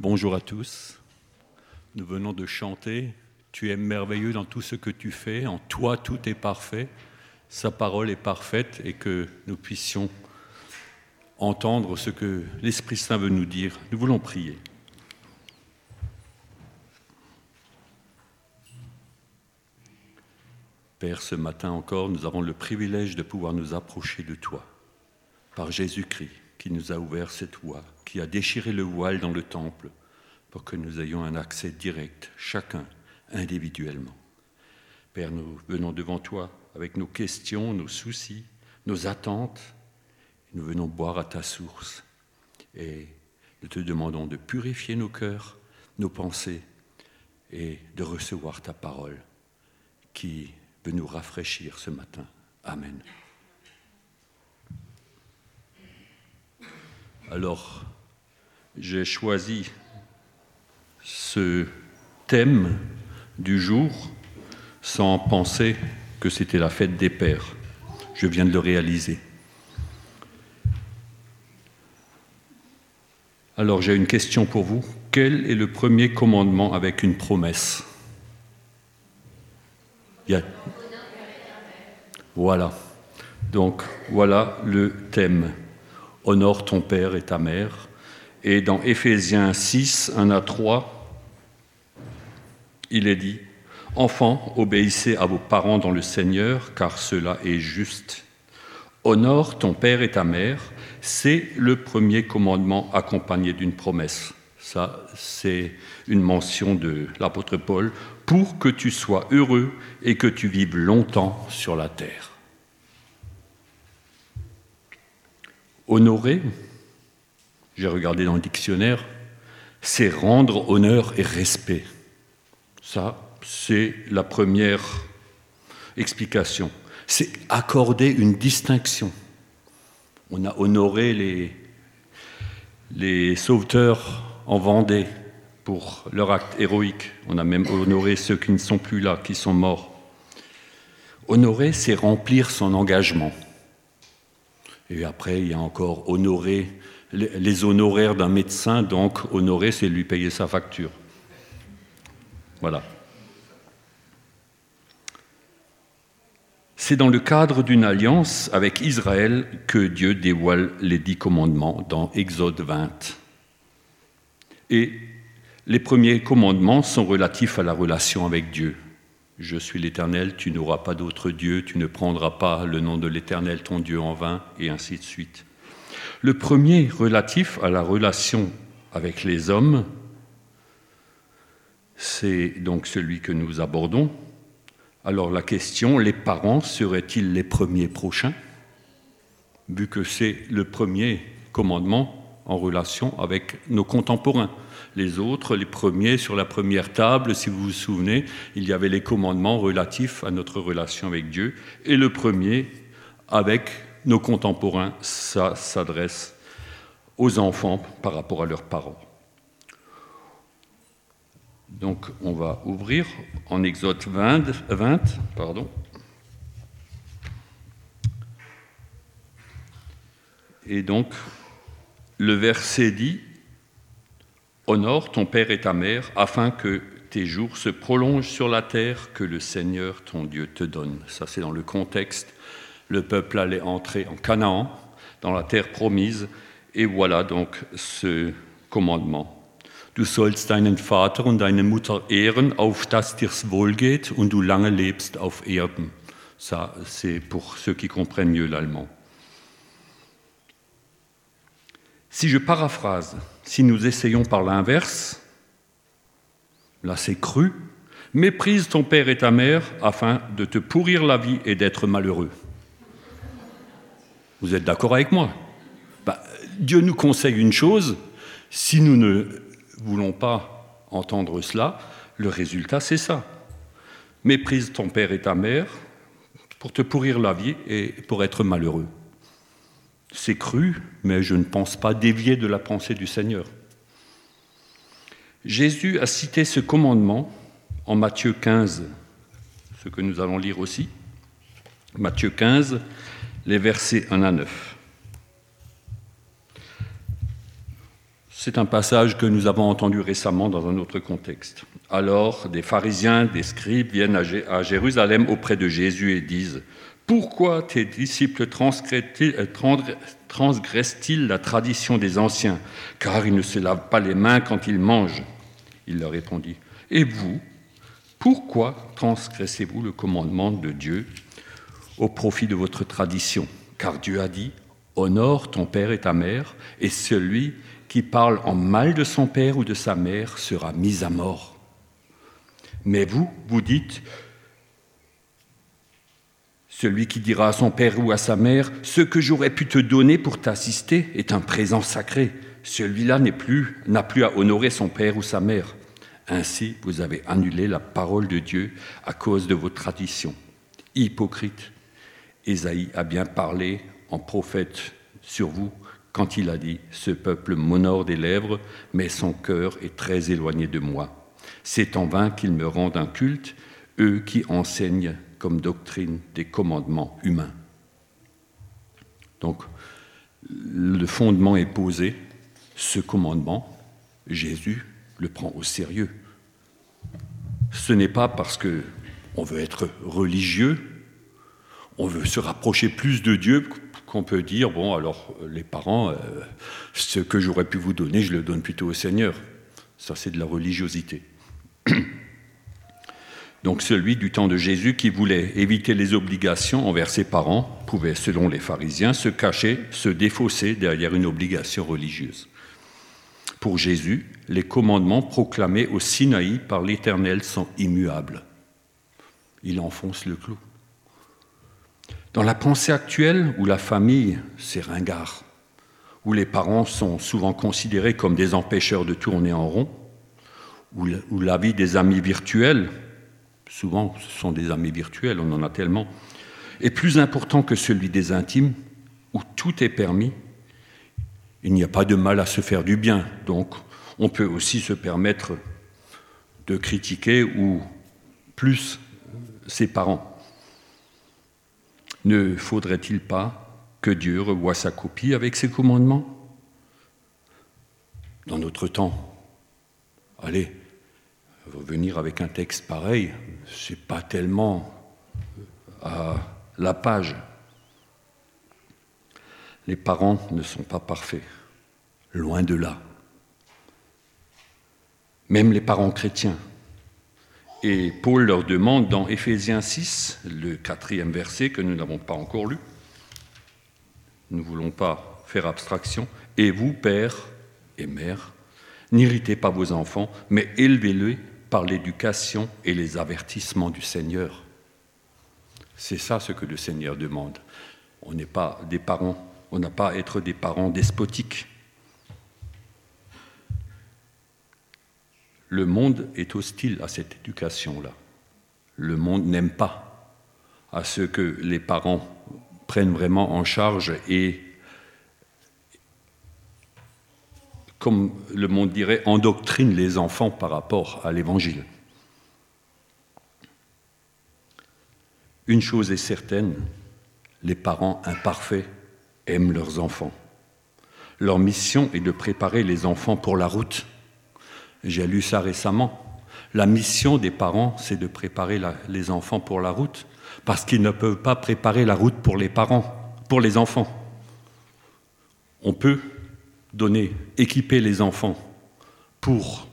Bonjour à tous. Nous venons de chanter Tu es merveilleux dans tout ce que tu fais, en toi tout est parfait, sa parole est parfaite et que nous puissions entendre ce que l'Esprit Saint veut nous dire. Nous voulons prier. Père, ce matin encore, nous avons le privilège de pouvoir nous approcher de toi par Jésus-Christ qui nous a ouvert cette voie, qui a déchiré le voile dans le temple pour que nous ayons un accès direct, chacun individuellement. Père, nous venons devant toi avec nos questions, nos soucis, nos attentes. Nous venons boire à ta source et nous te demandons de purifier nos cœurs, nos pensées et de recevoir ta parole qui veut nous rafraîchir ce matin. Amen. Alors, j'ai choisi ce thème du jour sans penser que c'était la fête des pères. Je viens de le réaliser. Alors j'ai une question pour vous. Quel est le premier commandement avec une promesse? Voilà. Donc voilà le thème honore ton père et ta mère. Et dans Éphésiens 6, 1 à 3, il est dit, Enfants, obéissez à vos parents dans le Seigneur, car cela est juste. Honore ton père et ta mère, c'est le premier commandement accompagné d'une promesse. Ça, c'est une mention de l'apôtre Paul, pour que tu sois heureux et que tu vives longtemps sur la terre. Honorer, j'ai regardé dans le dictionnaire, c'est rendre honneur et respect. Ça, c'est la première explication. C'est accorder une distinction. On a honoré les, les sauveteurs en Vendée pour leur acte héroïque. On a même honoré ceux qui ne sont plus là, qui sont morts. Honorer, c'est remplir son engagement. Et après, il y a encore honorer les honoraires d'un médecin, donc honorer, c'est lui payer sa facture. Voilà. C'est dans le cadre d'une alliance avec Israël que Dieu dévoile les dix commandements dans Exode 20. Et les premiers commandements sont relatifs à la relation avec Dieu. Je suis l'Éternel, tu n'auras pas d'autre Dieu, tu ne prendras pas le nom de l'Éternel, ton Dieu, en vain, et ainsi de suite. Le premier relatif à la relation avec les hommes, c'est donc celui que nous abordons. Alors la question, les parents seraient-ils les premiers prochains Vu que c'est le premier commandement en relation avec nos contemporains? Les autres, les premiers sur la première table, si vous vous souvenez, il y avait les commandements relatifs à notre relation avec Dieu, et le premier avec nos contemporains, ça s'adresse aux enfants par rapport à leurs parents. Donc on va ouvrir en Exode 20, 20 pardon. Et donc le verset dit Honore ton père et ta mère, afin que tes jours se prolongent sur la terre que le Seigneur ton Dieu te donne. Ça, c'est dans le contexte. Le peuple allait entrer en Canaan, dans la terre promise, et voilà donc ce commandement. Du sollst deinen Vater und deine Mutter ehren, auf dass dir's wohlgeht und du lange lebst auf Erden. Ça, c'est pour ceux qui comprennent mieux l'allemand. Si je paraphrase, si nous essayons par l'inverse, là c'est cru, méprise ton père et ta mère afin de te pourrir la vie et d'être malheureux. Vous êtes d'accord avec moi? Bah, Dieu nous conseille une chose, si nous ne voulons pas entendre cela, le résultat c'est ça. Méprise ton père et ta mère pour te pourrir la vie et pour être malheureux. C'est cru, mais je ne pense pas dévier de la pensée du Seigneur. Jésus a cité ce commandement en Matthieu 15, ce que nous allons lire aussi. Matthieu 15, les versets 1 à 9. C'est un passage que nous avons entendu récemment dans un autre contexte. Alors, des pharisiens, des scribes viennent à Jérusalem auprès de Jésus et disent Pourquoi tes disciples euh, transgressent-ils la tradition des anciens Car ils ne se lavent pas les mains quand ils mangent? Il leur répondit Et vous, pourquoi transgressez-vous le commandement de Dieu? Au profit de votre tradition Car Dieu a dit Honore ton père et ta mère, et celui qui parle en mal de son père ou de sa mère sera mis à mort. Mais vous, vous dites, celui qui dira à son père ou à sa mère, ce que j'aurais pu te donner pour t'assister est un présent sacré. Celui-là n'a plus, plus à honorer son père ou sa mère. Ainsi, vous avez annulé la parole de Dieu à cause de vos traditions. Hypocrite, Ésaïe a bien parlé en prophète sur vous quand il a dit Ce peuple m'honore des lèvres, mais son cœur est très éloigné de moi. C'est en vain qu'ils me rendent un culte, eux qui enseignent comme doctrine des commandements humains. Donc, le fondement est posé. Ce commandement, Jésus le prend au sérieux. Ce n'est pas parce que on veut être religieux, on veut se rapprocher plus de Dieu qu'on peut dire, bon, alors les parents, euh, ce que j'aurais pu vous donner, je le donne plutôt au Seigneur. Ça, c'est de la religiosité. Donc celui du temps de Jésus qui voulait éviter les obligations envers ses parents pouvait, selon les pharisiens, se cacher, se défausser derrière une obligation religieuse. Pour Jésus, les commandements proclamés au Sinaï par l'Éternel sont immuables. Il enfonce le clou. Dans la pensée actuelle, où la famille, c'est ringard, où les parents sont souvent considérés comme des empêcheurs de tourner en rond, où la vie des amis virtuels, souvent ce sont des amis virtuels, on en a tellement, est plus important que celui des intimes, où tout est permis, il n'y a pas de mal à se faire du bien. Donc on peut aussi se permettre de critiquer ou plus ses parents. Ne faudrait-il pas que Dieu revoie sa copie avec ses commandements? Dans notre temps, allez, revenir avec un texte pareil, c'est pas tellement à la page. Les parents ne sont pas parfaits, loin de là. Même les parents chrétiens et Paul leur demande dans Éphésiens 6, le quatrième verset que nous n'avons pas encore lu, nous ne voulons pas faire abstraction, et vous, pères et mères, n'irritez pas vos enfants, mais élevez-les par l'éducation et les avertissements du Seigneur. C'est ça ce que le Seigneur demande. On n'est pas des parents, on n'a pas à être des parents despotiques. Le monde est hostile à cette éducation-là. Le monde n'aime pas à ce que les parents prennent vraiment en charge et, comme le monde dirait, endoctrinent les enfants par rapport à l'Évangile. Une chose est certaine, les parents imparfaits aiment leurs enfants. Leur mission est de préparer les enfants pour la route j'ai lu ça récemment. La mission des parents, c'est de préparer les enfants pour la route, parce qu'ils ne peuvent pas préparer la route pour les parents, pour les enfants. On peut donner, équiper les enfants pour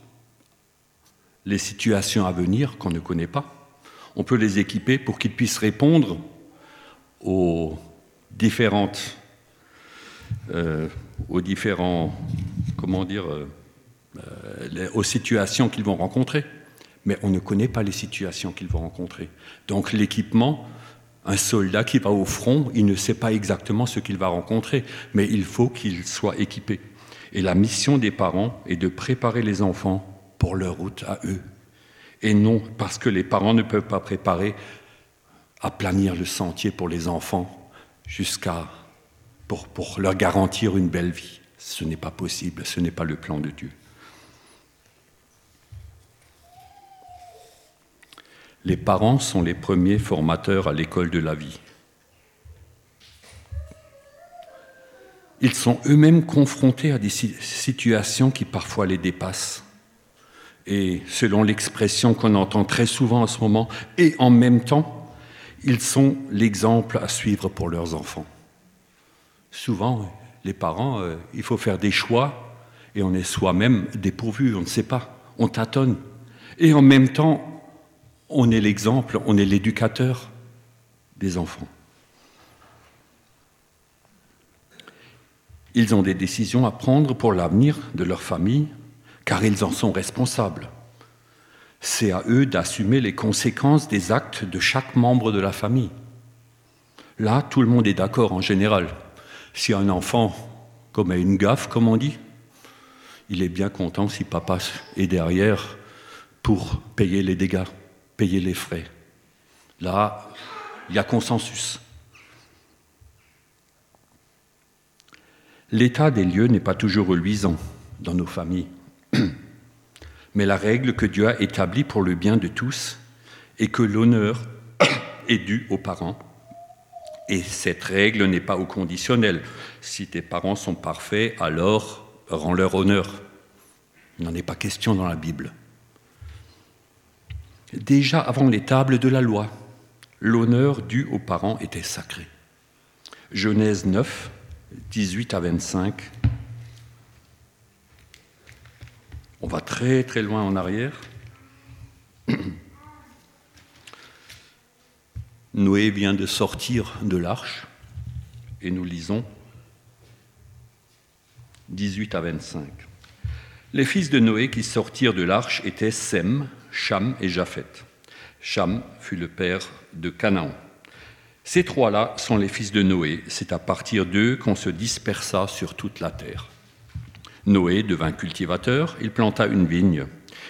les situations à venir qu'on ne connaît pas. On peut les équiper pour qu'ils puissent répondre aux différentes, euh, aux différents, comment dire, euh, aux situations qu'ils vont rencontrer. Mais on ne connaît pas les situations qu'ils vont rencontrer. Donc l'équipement, un soldat qui va au front, il ne sait pas exactement ce qu'il va rencontrer, mais il faut qu'il soit équipé. Et la mission des parents est de préparer les enfants pour leur route à eux. Et non parce que les parents ne peuvent pas préparer à planir le sentier pour les enfants jusqu'à pour, pour leur garantir une belle vie. Ce n'est pas possible, ce n'est pas le plan de Dieu. Les parents sont les premiers formateurs à l'école de la vie. ils sont eux-mêmes confrontés à des situations qui parfois les dépassent. Et selon l'expression qu'on entend très souvent en ce moment, et en même temps, ils sont l'exemple à suivre pour leurs enfants. Souvent, les parents, euh, il faut faire des choix et on est soi-même dépourvu, on ne sait pas, on tâtonne. Et en même temps, on est l'exemple, on est l'éducateur des enfants. Ils ont des décisions à prendre pour l'avenir de leur famille, car ils en sont responsables. C'est à eux d'assumer les conséquences des actes de chaque membre de la famille. Là, tout le monde est d'accord en général. Si un enfant commet une gaffe, comme on dit, il est bien content si papa est derrière pour payer les dégâts, payer les frais. Là, il y a consensus. L'état des lieux n'est pas toujours reluisant dans nos familles, mais la règle que Dieu a établie pour le bien de tous est que l'honneur est dû aux parents. Et cette règle n'est pas au conditionnel. Si tes parents sont parfaits, alors rends-leur honneur. Il n'en est pas question dans la Bible. Déjà avant les tables de la loi, l'honneur dû aux parents était sacré. Genèse 9, 18 à 25. On va très très loin en arrière. Noé vient de sortir de l'arche et nous lisons 18 à 25. Les fils de Noé qui sortirent de l'arche étaient Sem, Cham et Japheth. Cham fut le père de Canaan. Ces trois-là sont les fils de Noé. C'est à partir d'eux qu'on se dispersa sur toute la terre. Noé devint cultivateur, il planta une vigne.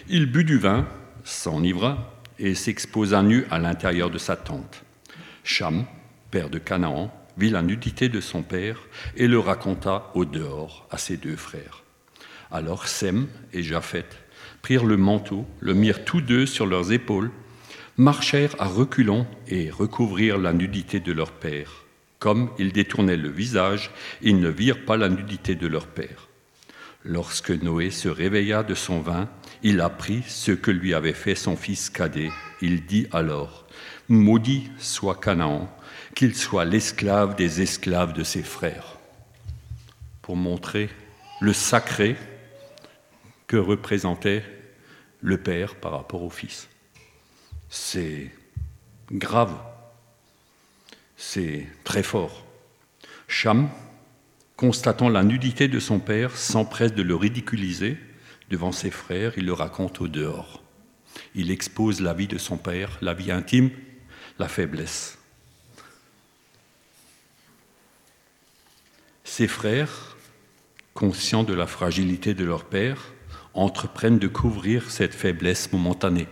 Il but du vin, s'enivra et s'exposa nu à l'intérieur de sa tente. Cham, père de Canaan, vit la nudité de son père et le raconta au dehors à ses deux frères. Alors Sem et Japheth le manteau, le mirent tous deux sur leurs épaules marchèrent à reculons et recouvrirent la nudité de leur père. Comme ils détournaient le visage, ils ne virent pas la nudité de leur père. Lorsque Noé se réveilla de son vin, il apprit ce que lui avait fait son fils cadet. Il dit alors, Maudit soit Canaan, qu'il soit l'esclave des esclaves de ses frères. Pour montrer le sacré que représentait le père par rapport au fils. C'est grave, c'est très fort. Cham, constatant la nudité de son père, s'empresse de le ridiculiser devant ses frères, il le raconte au dehors. Il expose la vie de son père, la vie intime, la faiblesse. Ses frères, conscients de la fragilité de leur père, entreprennent de couvrir cette faiblesse momentanée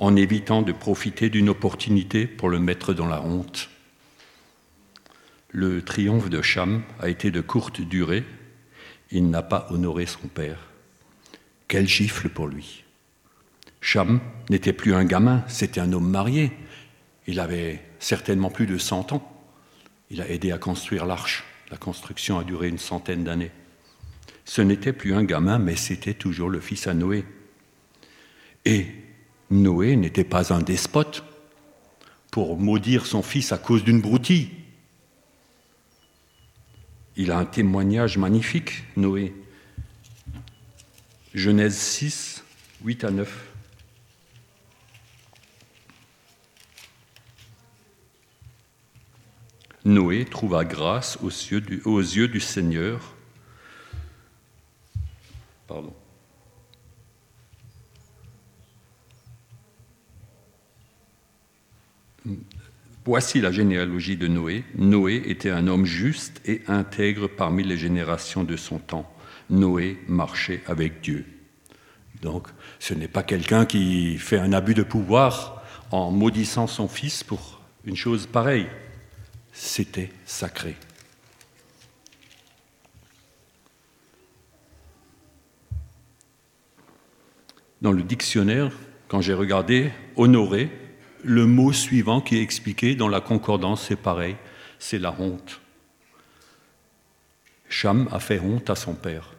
en évitant de profiter d'une opportunité pour le mettre dans la honte. Le triomphe de Cham a été de courte durée. Il n'a pas honoré son père. Quel gifle pour lui. Cham n'était plus un gamin, c'était un homme marié. Il avait certainement plus de 100 ans. Il a aidé à construire l'arche. La construction a duré une centaine d'années. Ce n'était plus un gamin, mais c'était toujours le fils à Noé. Et Noé n'était pas un despote pour maudire son fils à cause d'une broutille. Il a un témoignage magnifique, Noé. Genèse 6, 8 à 9. Noé trouva grâce aux yeux du, aux yeux du Seigneur. Voici la généalogie de Noé. Noé était un homme juste et intègre parmi les générations de son temps. Noé marchait avec Dieu. Donc, ce n'est pas quelqu'un qui fait un abus de pouvoir en maudissant son fils pour une chose pareille. C'était sacré. Dans le dictionnaire, quand j'ai regardé honorer, le mot suivant qui est expliqué dans la concordance, c'est pareil, c'est la honte. Cham a fait honte à son père.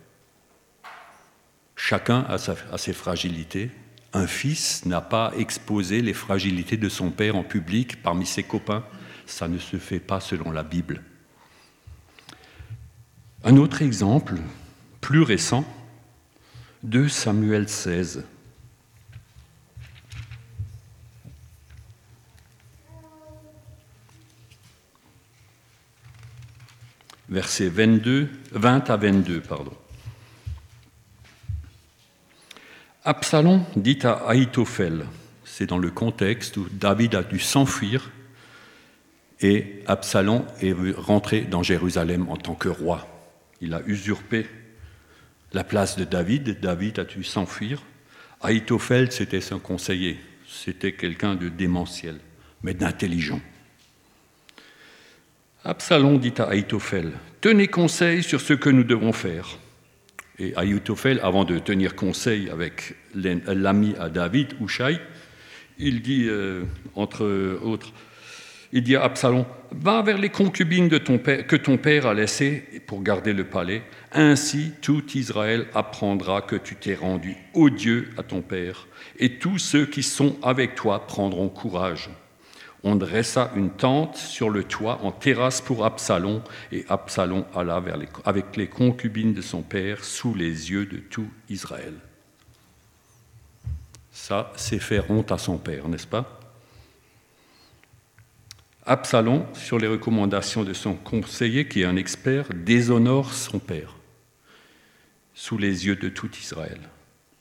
Chacun a, ses fragilités. Un fils n'a pas exposé les fragilités de son père en public parmi ses copains. Ça ne se fait pas selon la Bible. Un autre exemple, plus récent, 2 Samuel 16. Versets 22, 20 à 22. Pardon. Absalom dit à Aïtophel, c'est dans le contexte où David a dû s'enfuir et Absalom est rentré dans Jérusalem en tant que roi. Il a usurpé la place de David. David a dû s'enfuir? Aïtophel, c'était son conseiller. C'était quelqu'un de démentiel, mais d'intelligent. Absalom dit à Aïtophel Tenez conseil sur ce que nous devons faire. Et Aïtophel, avant de tenir conseil avec l'ami à David, Ushaï, il dit, euh, entre autres, il dit à Absalom Va vers les concubines de ton père, que ton père a laissées pour garder le palais. Ainsi, tout Israël apprendra que tu t'es rendu odieux à ton père, et tous ceux qui sont avec toi prendront courage. On dressa une tente sur le toit en terrasse pour Absalom, et Absalom alla vers avec les concubines de son père sous les yeux de tout Israël. Ça, c'est faire honte à son père, n'est-ce pas? Absalom, sur les recommandations de son conseiller, qui est un expert, déshonore son père sous les yeux de tout Israël.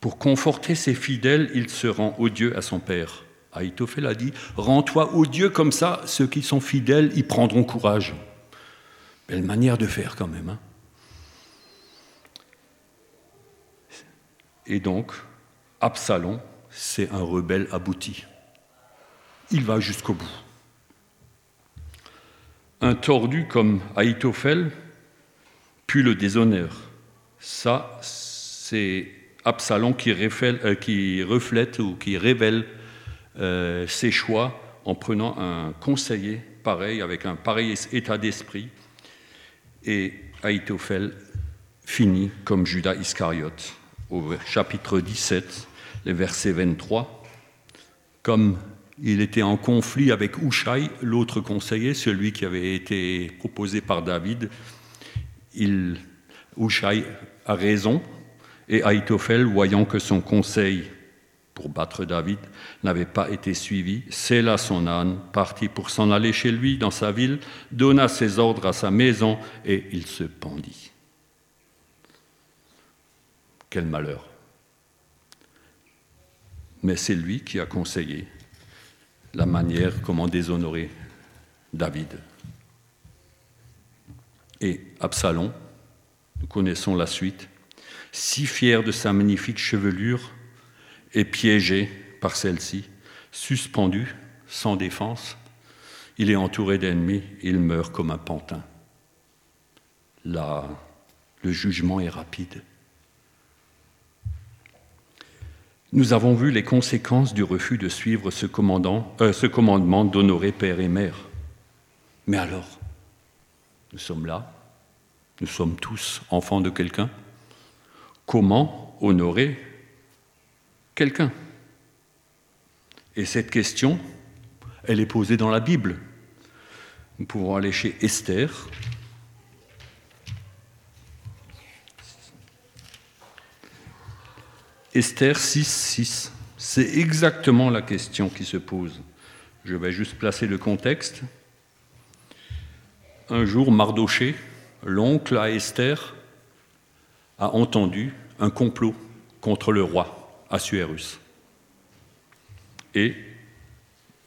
Pour conforter ses fidèles, il se rend odieux à son père. Aïtophel a dit Rends-toi odieux comme ça, ceux qui sont fidèles, y prendront courage. Belle manière de faire quand même. Hein. Et donc, Absalom, c'est un rebelle abouti. Il va jusqu'au bout. Un tordu comme Aïtophel, puis le déshonneur. Ça, c'est Absalom qui, euh, qui reflète ou qui révèle euh, ses choix en prenant un conseiller pareil, avec un pareil état d'esprit. Et Aïtophel finit comme Judas Iscariote au chapitre 17, le verset 23. Comme il était en conflit avec Ushaï, l'autre conseiller, celui qui avait été proposé par David, il, a raison, et Aïtophel, voyant que son conseil pour battre David n'avait pas été suivi, scella son âne, partit pour s'en aller chez lui dans sa ville, donna ses ordres à sa maison et il se pendit. Quel malheur. Mais c'est lui qui a conseillé la manière comment déshonorer David. Et Absalom, nous connaissons la suite, si fier de sa magnifique chevelure, est piégé par celle-ci, suspendu, sans défense. Il est entouré d'ennemis, il meurt comme un pantin. Là, le jugement est rapide. Nous avons vu les conséquences du refus de suivre ce, euh, ce commandement d'honorer père et mère. Mais alors, nous sommes là, nous sommes tous enfants de quelqu'un. Comment honorer quelqu'un? Et cette question, elle est posée dans la Bible. Nous pouvons aller chez Esther. Esther 6, 6. C'est exactement la question qui se pose. Je vais juste placer le contexte. Un jour, Mardoché, l'oncle à Esther, a entendu un complot contre le roi. Assuérus. Et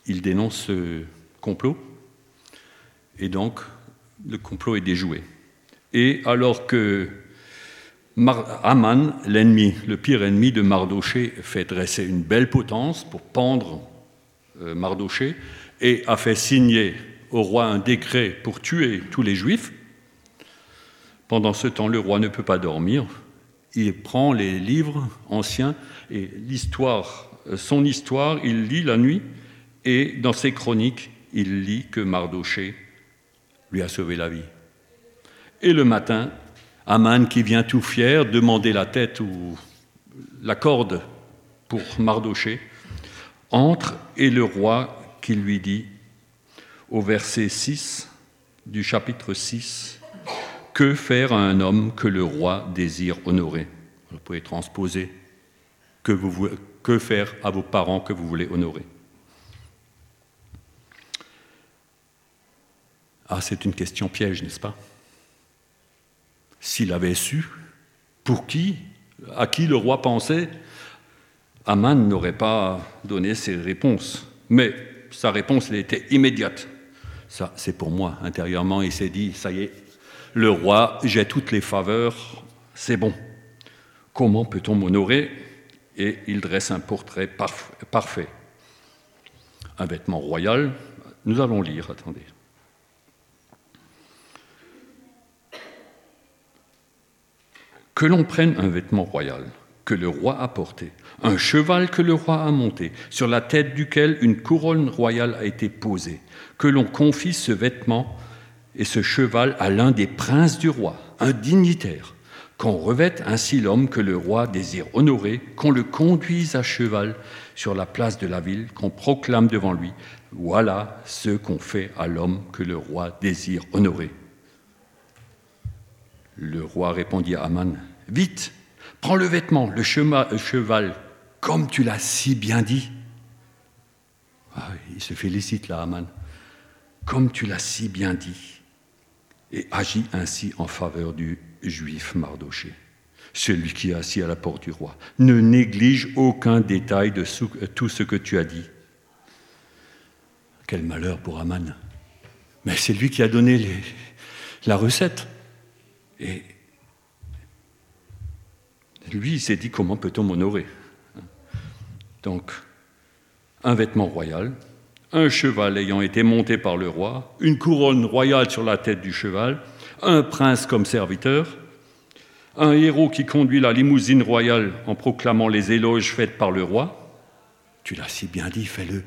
il dénonce ce complot, et donc le complot est déjoué. Et alors que Aman, l'ennemi, le pire ennemi de Mardoché, fait dresser une belle potence pour pendre euh, Mardoché et a fait signer au roi un décret pour tuer tous les juifs, pendant ce temps, le roi ne peut pas dormir. Il prend les livres anciens et l'histoire, euh, son histoire, il lit la nuit, et dans ses chroniques, il lit que Mardoché lui a sauvé la vie. Et le matin, Aman qui vient tout fier demander la tête ou la corde pour Mardoché, entre et le roi qui lui dit au verset 6 du chapitre 6, Que faire à un homme que le roi désire honorer? Vous pouvez transposer que, faire à vos parents que vous voulez honorer? Ah, c'est une question piège, n'est-ce pas? S'il avait su, pour qui, à qui le roi pensait, Aman n'aurait pas donné ses réponses. Mais sa réponse elle était immédiate. Ça, c'est pour moi. Intérieurement, il s'est dit, ça y est, le roi, j'ai toutes les faveurs, c'est bon. Comment peut-on m'honorer? Et il dresse un portrait parfait. Un vêtement royal, nous allons lire, attendez. Que l'on prenne un vêtement royal que le roi a porté, un cheval que le roi a monté, sur la tête duquel une couronne royale a été posée, que l'on confie ce vêtement et ce cheval à l'un des princes du roi, un dignitaire, qu'on revête ainsi l'homme que le roi désire honorer, qu'on le conduise à cheval sur la place de la ville, qu'on proclame devant lui, voilà ce qu'on fait à l'homme que le roi désire honorer. Le roi répondit à Aman, Vite, prends le vêtement, le cheval, comme tu l'as si bien dit. Ah, il se félicite là, Aman. Comme tu l'as si bien dit. Et agit ainsi en faveur du juif Mardoché, celui qui est assis à la porte du roi. Ne néglige aucun détail de tout ce que tu as dit. Quel malheur pour Aman. Mais c'est lui qui a donné la recette. Et lui, il s'est dit comment peut-on m'honorer Donc, un vêtement royal, un cheval ayant été monté par le roi, une couronne royale sur la tête du cheval, un prince comme serviteur, un héros qui conduit la limousine royale en proclamant les éloges faites par le roi. Tu l'as si bien dit, fais-le.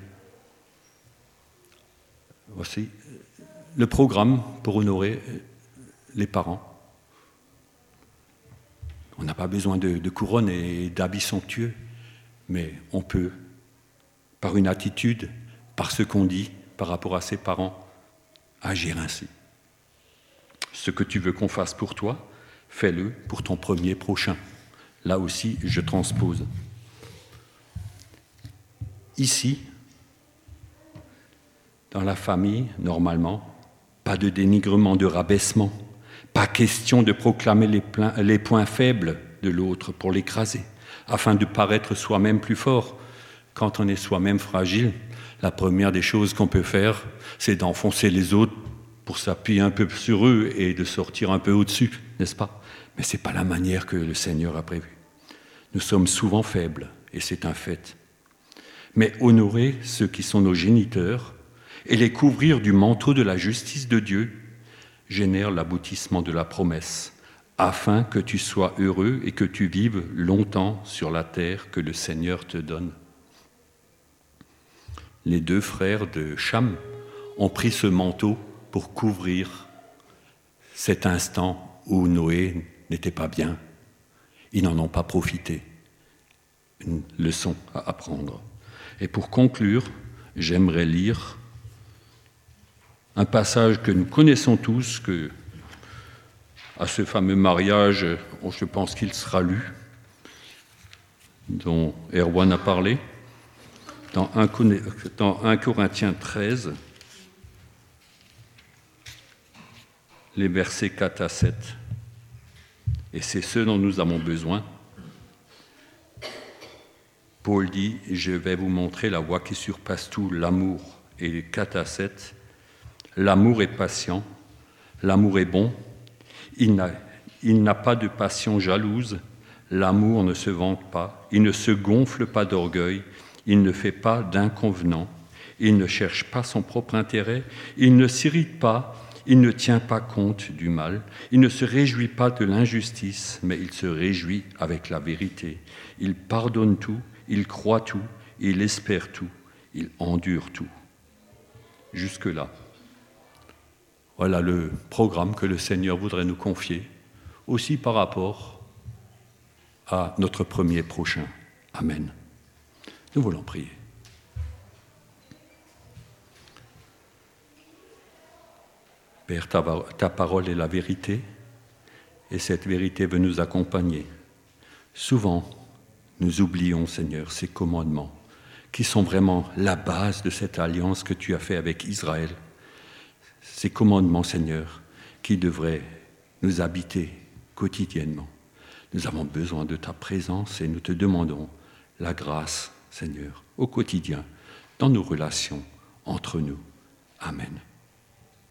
Voici le programme pour honorer les parents. N'a pas besoin de, de couronne et d'habits somptueux, mais on peut, par une attitude, par ce qu'on dit par rapport à ses parents, agir ainsi. Ce que tu veux qu'on fasse pour toi, fais-le pour ton premier prochain. Là aussi, je transpose. Ici, dans la famille, normalement, pas de dénigrement, de rabaissement. Pas question de proclamer les, points faibles de l'autre pour l'écraser, afin de paraître soi-même plus fort. Quand on est soi-même fragile, la première des choses qu'on peut faire, c'est d'enfoncer les autres pour s'appuyer un peu sur eux et de sortir un peu au-dessus, n'est-ce pas? Mais ce n'est pas la manière que le Seigneur a prévue. Nous sommes souvent faibles, et c'est un fait. Mais honorer ceux qui sont nos géniteurs et les couvrir du manteau de la justice de Dieu, génère l'aboutissement de la promesse, afin que tu sois heureux et que tu vives longtemps sur la terre que le Seigneur te donne. Les deux frères de Cham ont pris ce manteau pour couvrir cet instant où Noé n'était pas bien. Ils n'en ont pas profité. Une leçon à apprendre. Et pour conclure, j'aimerais lire un passage que nous connaissons tous, que à ce fameux mariage, je pense qu'il sera lu, dont Erwan a parlé, dans 1, dans 1 Corinthiens 13, les versets 4 à 7. Et c'est ce dont nous avons besoin. Paul dit, je vais vous montrer la voie qui surpasse tout, l'amour. Et 4 à 7, L'amour est patient, l'amour est bon, il n'a pas de passion jalouse, l'amour ne se vante pas, il ne se gonfle pas d'orgueil, il ne fait pas d'inconvenant, il ne cherche pas son propre intérêt, il ne s'irrite pas, il ne tient pas compte du mal, il ne se réjouit pas de l'injustice, mais il se réjouit avec la vérité. Il pardonne tout, il croit tout, il espère tout, il endure tout. Jusque-là, voilà le programme que le Seigneur voudrait nous confier aussi par rapport à notre premier prochain. Amen. Nous voulons prier. Père, ta, parole est la vérité et cette vérité veut nous accompagner. Souvent, nous oublions, Seigneur, ces commandements qui sont vraiment la base de cette alliance que tu as fait avec Israël. Ces commandements, Seigneur, qui devraient nous habiter quotidiennement. Nous avons besoin de ta présence et nous te demandons la grâce, Seigneur, au quotidien, dans nos relations entre nous. Amen.